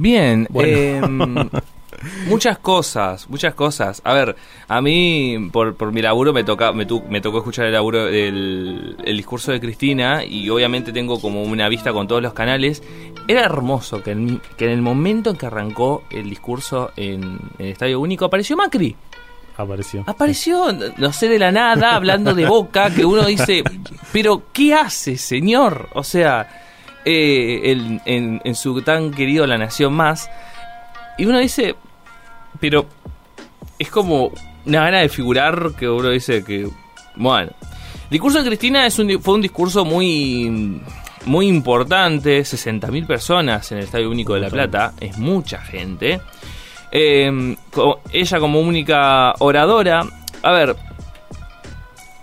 Bien, em, muchas cosas, muchas cosas. A ver, a mí por, por mi laburo me toca me, tu- me tocó escuchar el laburo el, el discurso de Cristina y obviamente tengo como una vista con todos los canales. Era hermoso que en, que en el momento en que arrancó el discurso en, en el Estadio Único apareció Macri. Apareció. Apareció, no sé, de la nada, hablando de boca, que uno dice, pero ¿qué hace, señor? O sea, eh, el- en, en su tan querido La Nación Más, y uno dice, pero es como una gana de figurar que uno dice que, bueno. El discurso de Cristina es un, di- fue un discurso muy, muy importante, 60.000 personas en el Estadio Único de La Plata, es mucha gente. Eh, ella como única oradora, a ver,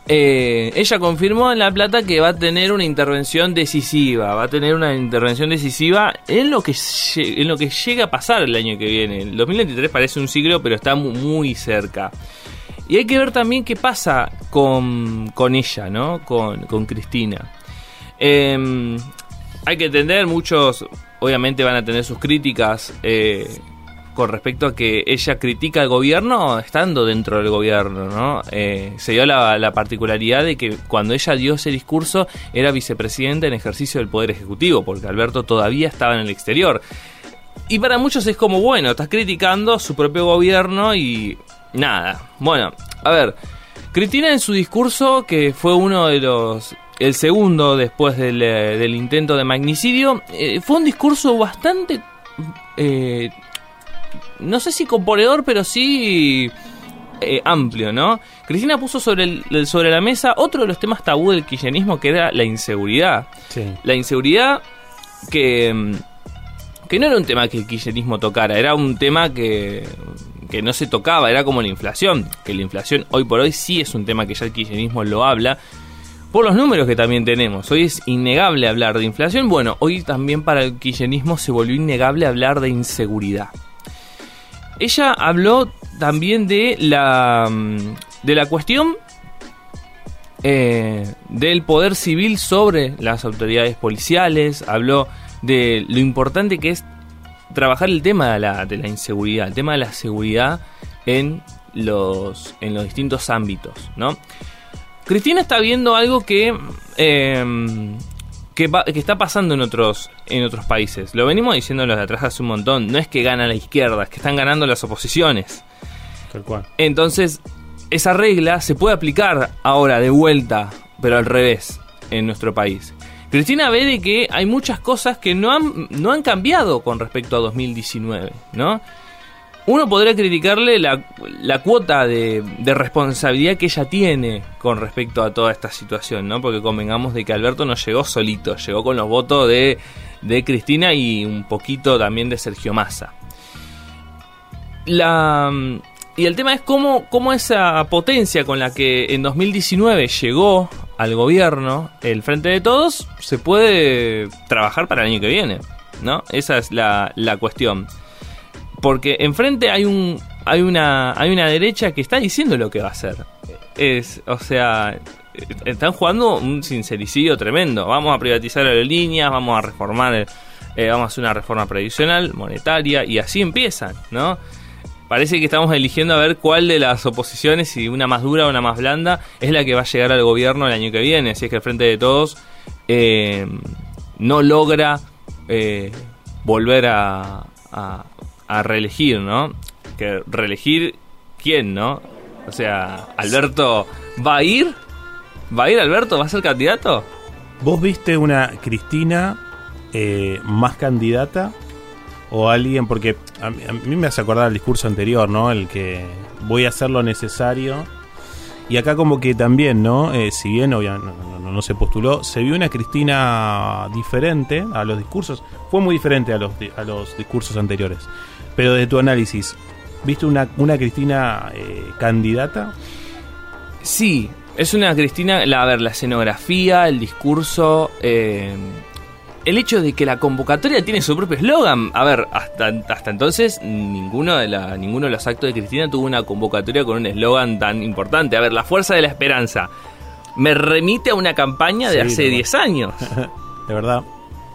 eh, ella confirmó en La Plata que va a tener una intervención decisiva, va a tener una intervención decisiva en lo que, en lo que llega a pasar el año que viene. El 2023 parece un siglo, pero está mu- muy cerca. Y hay que ver también qué pasa con, con ella, ¿no? Con, con Cristina. Eh, hay que entender, muchos obviamente van a tener sus críticas eh, con respecto a que ella critica al gobierno estando dentro del gobierno, ¿no? Eh, se dio la, la particularidad de que cuando ella dio ese discurso era vicepresidenta en ejercicio del Poder Ejecutivo, porque Alberto todavía estaba en el exterior. Y para muchos es como, bueno, estás criticando su propio gobierno y nada. Bueno, a ver, Cristina en su discurso, que fue uno de los... El segundo después del, eh, intento de magnicidio, eh, fue un discurso bastante... no sé si componedor, pero sí eh, amplio, ¿no? Cristina puso sobre, el- sobre la mesa otro de los temas tabú del kirchnerismo, que era la inseguridad. Sí. La inseguridad que, mm, que no era un tema que el kirchnerismo tocara, era un tema que, que no se tocaba, era como la inflación, que la inflación hoy por hoy sí es un tema que ya el kirchnerismo lo habla, por los números que también tenemos. Hoy es innegable hablar de inflación, bueno, hoy también para el kirchnerismo se volvió innegable hablar de inseguridad. Ella habló también de la, mm, de la cuestión eh, del poder civil sobre las autoridades policiales, habló de lo importante que es trabajar el tema de la, de la inseguridad, el tema de la seguridad en los, en los distintos ámbitos, ¿no? Cristina está viendo algo que, eh, que, va- que está pasando en otros, en otros países. Lo venimos diciendo los de atrás hace un montón. No es que gana la izquierda, es que están ganando las oposiciones. Tal cual. Entonces, esa regla se puede aplicar ahora de vuelta, pero al revés, en nuestro país. Cristina ve de que hay muchas cosas que no han, no han cambiado con respecto a 2019, ¿no? Uno podría criticarle la, cuota de, responsabilidad que ella tiene con respecto a toda esta situación, ¿no? Porque convengamos de que Alberto no llegó solito, llegó con los votos de, de Cristina y un poquito también de Sergio Massa. La, y el tema es cómo, cómo esa potencia con la que en 2019 llegó al gobierno el Frente de Todos se puede trabajar para el año que viene, ¿no? Esa es la cuestión. Porque enfrente hay un hay una hay una derecha que está diciendo lo que va a hacer. Es, o sea, están jugando un sincericidio tremendo. Vamos a privatizar aerolíneas, vamos a reformar, eh, vamos a hacer una reforma previsional, monetaria y así empiezan, ¿no? Parece que estamos eligiendo a ver cuál de las oposiciones, si una más dura o una más blanda, es la que va a llegar al gobierno el año que viene. Si es que el Frente de Todos eh, no logra eh, volver a, a, a reelegir, ¿no? Que reelegir, ¿quién, no? O sea, Alberto, ¿va a ir? ¿Va a ir Alberto? ¿Va a ser candidato? ¿Vos viste una Cristina eh, más candidata o alguien? Porque a, mí- a mí me hace acordar el discurso anterior, ¿no? El que voy a hacer lo necesario. Y acá como que también, ¿no? Eh, si bien obviamente no, se postuló, se vio una Cristina diferente a los discursos. Fue muy diferente a los, a los discursos anteriores. Pero de tu análisis, ¿viste una, una Cristina eh, candidata? Sí, es una Cristina, la, a ver, la escenografía, el discurso, eh, el hecho de que la convocatoria tiene su propio eslogan. A ver, hasta, hasta entonces ninguno de, la, ninguno de los actos de Cristina tuvo una convocatoria con un eslogan tan importante. A ver, la fuerza de la esperanza me remite a una campaña de Sí, hace de 10 años. De verdad.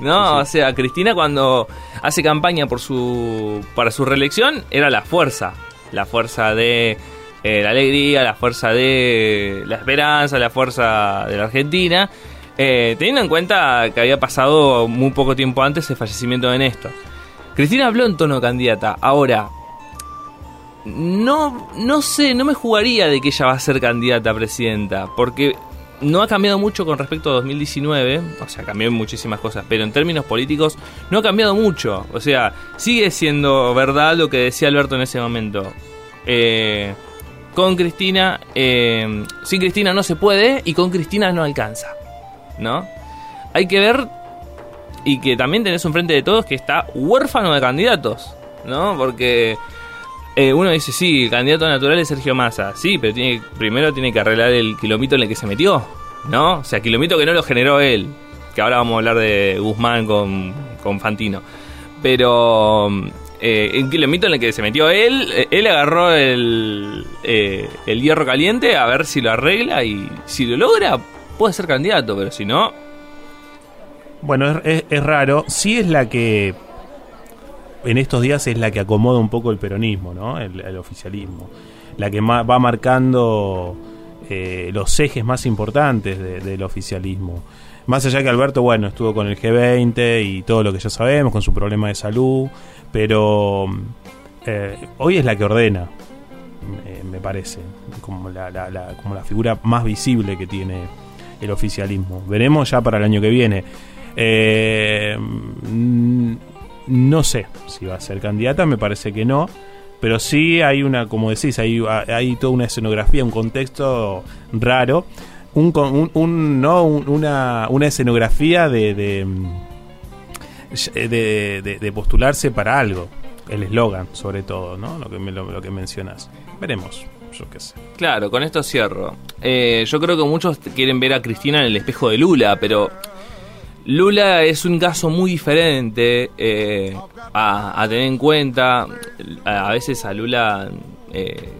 ¿no? O sea, Cristina cuando hace campaña por su para su reelección era la fuerza, la fuerza de eh, la alegría, la fuerza de la esperanza, la fuerza de la Argentina, eh, teniendo en cuenta que había pasado muy poco tiempo antes el fallecimiento de Néstor. Cristina habló en tono candidata. Ahora, no, no sé, no me jugaría de que ella va a ser candidata a presidenta, porque no ha cambiado mucho con respecto a 2019, o sea, cambió muchísimas cosas, pero en términos políticos no ha cambiado mucho, o sea, sigue siendo verdad lo que decía Alberto en ese momento. Eh, con Cristina, eh, sin Cristina no se puede y con Cristina no alcanza, ¿no? Hay que ver y que también tenés un frente de todos que está huérfano de candidatos, ¿no? Porque eh, uno dice, sí, el candidato natural es Sergio Massa. Sí, pero tiene, primero tiene que arreglar el kilómetro en el que se metió, ¿no? O sea, kilómetro que no lo generó él. Que ahora vamos a hablar de Guzmán con, con Fantino. Pero eh, el kilómetro en el que se metió él, eh, él agarró el, eh, el hierro caliente a ver si lo arregla y si lo logra, puede ser candidato, pero si no... Bueno, es, raro. Sí es la que en estos días es la que acomoda un poco el peronismo, ¿no? El, oficialismo. La que va marcando eh, los ejes más importantes del oficialismo. Más allá que Alberto, bueno, estuvo con el G20 y todo lo que ya sabemos, con su problema de salud, pero eh, hoy es la que ordena, me parece, como la, como la figura más visible que tiene el oficialismo. Veremos ya para el año que viene. Eh, no sé si va a ser candidata, me parece que no. Pero sí hay una, como decís, hay, hay toda una escenografía, un contexto raro. Un, un, no, una, una escenografía de de, de, postularse para algo. El eslogan, sobre todo, ¿no? Lo que, lo, que mencionas. Veremos yo qué sé. Claro, con esto cierro. Eh, yo creo que muchos quieren ver a Cristina en el espejo de Lula, pero Lula es un caso muy diferente eh, a, tener en cuenta. A, veces a Lula, eh,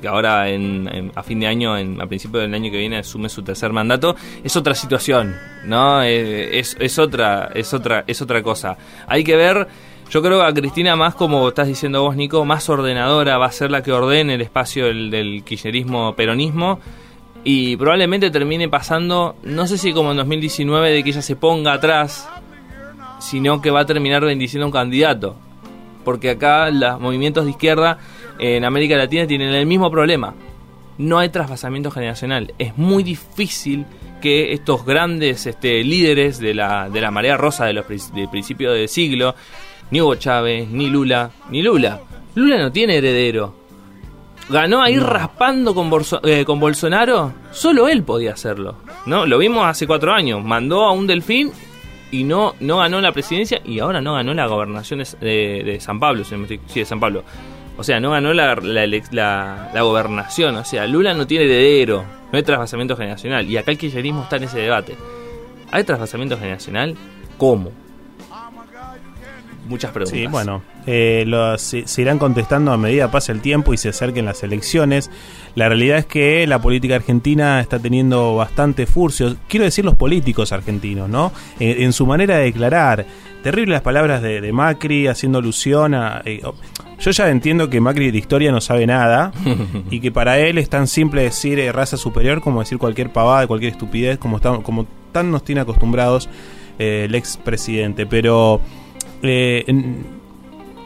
que ahora en, a fin de año, a principio del año que viene, asume su tercer mandato, es otra situación, ¿no? Eh, es, otra, es otra, es otra cosa. Hay que ver. Yo creo que a Cristina más, como estás diciendo vos, Nico, más ordenadora va a ser la que ordene el espacio del, del kirchnerismo-peronismo y probablemente termine pasando, no sé si como en 2019, de que ella se ponga atrás, sino que va a terminar bendiciendo a un candidato. Porque acá los movimientos de izquierda en América Latina tienen el mismo problema. No hay trasvasamiento generacional. Es muy difícil que estos grandes este, líderes de la, de la marea rosa de los de principios del siglo, ni Hugo Chávez, ni Lula, ni Lula. Lula no tiene heredero ganó ahí raspando con, eh, con Bolsonaro, solo él podía hacerlo. ¿no? Lo vimos hace cuatro años, mandó a un delfín y no, no ganó la presidencia y ahora no ganó la gobernación de, de San Pablo, sí, de San Pablo. O sea, no ganó la, la, la, gobernación. O sea, Lula no tiene heredero, no hay trasvasamiento generacional. Y acá el kirchnerismo está en ese debate. ¿Hay trasvasamiento generacional? ¿Cómo? Muchas preguntas. Sí, bueno, eh, se, irán contestando a medida pase el tiempo y se acerquen las elecciones. La realidad es que la política argentina está teniendo bastante furcio. Quiero decir los políticos argentinos, ¿no? En, su manera de declarar. Terribles las palabras de, Macri haciendo alusión a... Eh, oh, yo ya entiendo que Macri de historia no sabe nada y que para él es tan simple decir eh, raza superior como decir cualquier pavada, cualquier estupidez, como, como tan nos tiene acostumbrados el expresidente. Pero eh,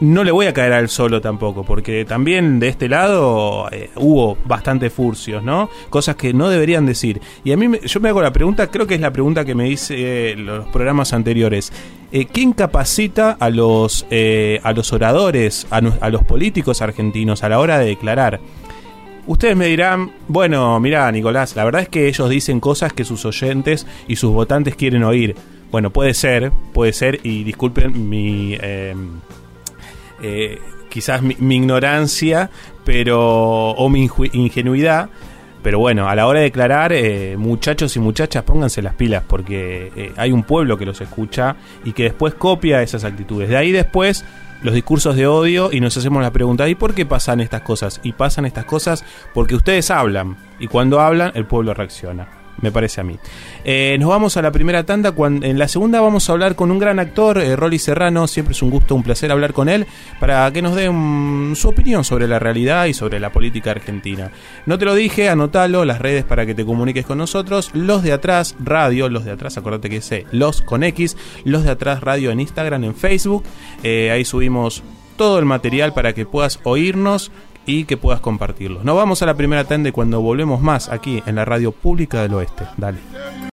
no le voy a caer al solo tampoco, porque también de este lado eh, hubo bastante furcios, ¿no? Cosas que no deberían decir. Y a mí, yo me hago la pregunta, creo que es la pregunta que me hice eh, los programas anteriores. Eh, ¿Quién capacita a los, a los oradores, a, a, los políticos argentinos a la hora de declarar? Ustedes me dirán, bueno, mira, Nicolás, la verdad es que ellos dicen cosas que sus oyentes y sus votantes quieren oír. Bueno, puede ser, puede ser, y disculpen mi... Em, eh, quizás mi, ignorancia pero o mi ingenuidad pero bueno, a la hora de declarar, eh, muchachos y muchachas, pónganse las pilas, porque eh, hay un pueblo que los escucha y que después copia esas actitudes. De ahí después los discursos de odio y nos hacemos la pregunta, ¿y por qué pasan estas cosas? Y pasan estas cosas porque ustedes hablan, y cuando hablan, el pueblo reacciona. Me parece a mí. Eh, nos vamos a la primera tanda. Cuando, en la segunda vamos a hablar con un gran actor, eh, Rolly Serrano. Siempre es un gusto, un placer hablar con él para que nos dé mm, su opinión sobre la realidad y sobre la política argentina. No te lo dije, anótalo, las redes para que te comuniques con nosotros. Los de atrás radio, los de atrás, acordate que sé, los con X, los de atrás radio en Instagram, en Facebook. Eh, ahí subimos todo el material para que puedas oírnos y que puedas compartirlo. Nos vamos a la primera tanda cuando volvemos más aquí en la radio pública del oeste. Dale.